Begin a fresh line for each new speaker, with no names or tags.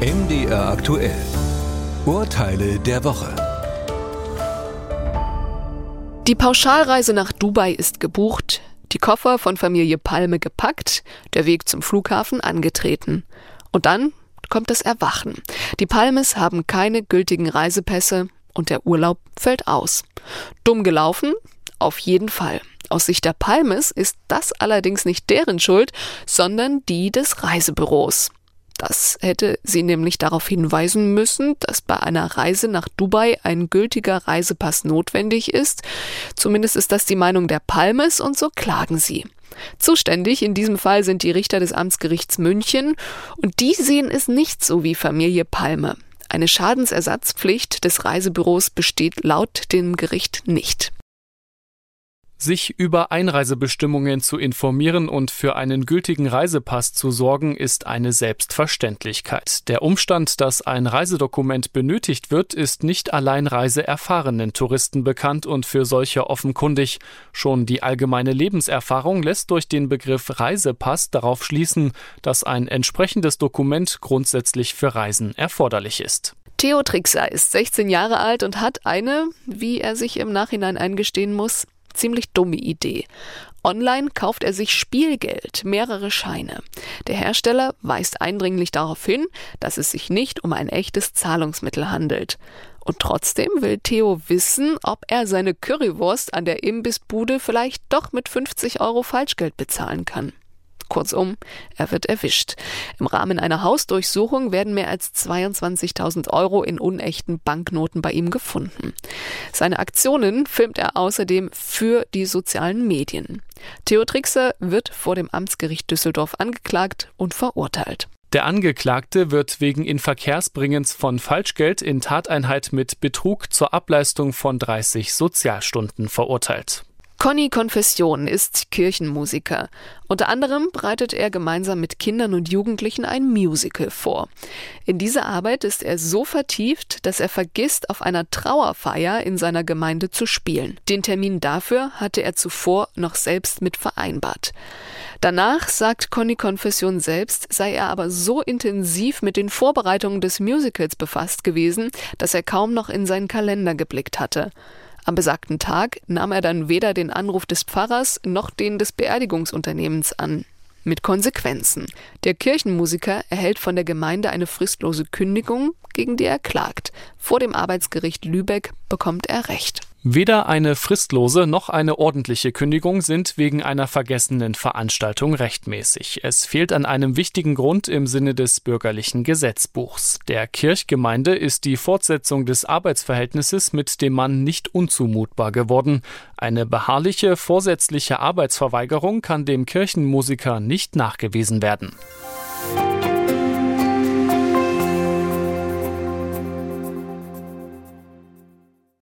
MDR aktuell. Urteile der Woche.
Die Pauschalreise nach Dubai ist gebucht, die Koffer von Familie Palme gepackt, der Weg zum Flughafen angetreten. Und dann kommt das Erwachen. Die Palmes haben keine gültigen Reisepässe und der Urlaub fällt aus. Dumm gelaufen? Auf jeden Fall. Aus Sicht der Palmes ist das allerdings nicht deren Schuld, sondern die des Reisebüros. Das hätte sie nämlich darauf hinweisen müssen, dass bei einer Reise nach Dubai ein gültiger Reisepass notwendig ist. Zumindest ist das die Meinung der Palmes und so klagen sie. Zuständig in diesem Fall sind die Richter des Amtsgerichts München und die sehen es nicht so wie Familie Palme. Eine Schadensersatzpflicht des Reisebüros besteht laut dem Gericht nicht.
Sich über Einreisebestimmungen zu informieren und für einen gültigen Reisepass zu sorgen, ist eine Selbstverständlichkeit. Der Umstand, dass ein Reisedokument benötigt wird, ist nicht allein reiseerfahrenen Touristen bekannt und für solche offenkundig. Schon die allgemeine Lebenserfahrung lässt durch den Begriff Reisepass darauf schließen, dass ein entsprechendes Dokument grundsätzlich für Reisen erforderlich ist.
Theo Trixer ist 16 Jahre alt und hat eine, wie er sich im Nachhinein eingestehen muss, ziemlich dumme Idee. Online kauft er sich Spielgeld, mehrere Scheine. Der Hersteller weist eindringlich darauf hin, dass es sich nicht um ein echtes Zahlungsmittel handelt. Und trotzdem will Theo wissen, ob er seine Currywurst an der Imbissbude vielleicht doch mit 50 Euro Falschgeld bezahlen kann. Kurzum, er wird erwischt. Im Rahmen einer Hausdurchsuchung werden mehr als 22.000 Euro in unechten Banknoten bei ihm gefunden. Seine Aktionen filmt er außerdem für die sozialen Medien. Theo Trixer wird vor dem Amtsgericht Düsseldorf angeklagt und verurteilt.
Der Angeklagte wird wegen Inverkehrsbringens von Falschgeld in Tateinheit mit Betrug zur Ableistung von 30 Sozialstunden verurteilt.
Conny Konfession ist Kirchenmusiker. Unter anderem bereitet er gemeinsam mit Kindern und Jugendlichen ein Musical vor. In dieser Arbeit ist er so vertieft, dass er vergisst, auf einer Trauerfeier in seiner Gemeinde zu spielen. Den Termin dafür hatte er zuvor noch selbst mit vereinbart. Danach, sagt Conny Konfession selbst, sei er aber so intensiv mit den Vorbereitungen des Musicals befasst gewesen, dass er kaum noch in seinen Kalender geblickt hatte. Am besagten Tag nahm er dann weder den Anruf des Pfarrers noch den des Beerdigungsunternehmens an. Mit Konsequenzen. Der Kirchenmusiker erhält von der Gemeinde eine fristlose Kündigung, gegen die er klagt. Vor dem Arbeitsgericht Lübeck bekommt er Recht.
Weder eine fristlose noch eine ordentliche Kündigung sind wegen einer vergessenen Veranstaltung rechtmäßig. Es fehlt an einem wichtigen Grund im Sinne des bürgerlichen Gesetzbuchs. Der Kirchgemeinde ist die Fortsetzung des Arbeitsverhältnisses mit dem Mann nicht unzumutbar geworden. Eine beharrliche vorsätzliche Arbeitsverweigerung kann dem Kirchenmusiker nicht nachgewiesen werden.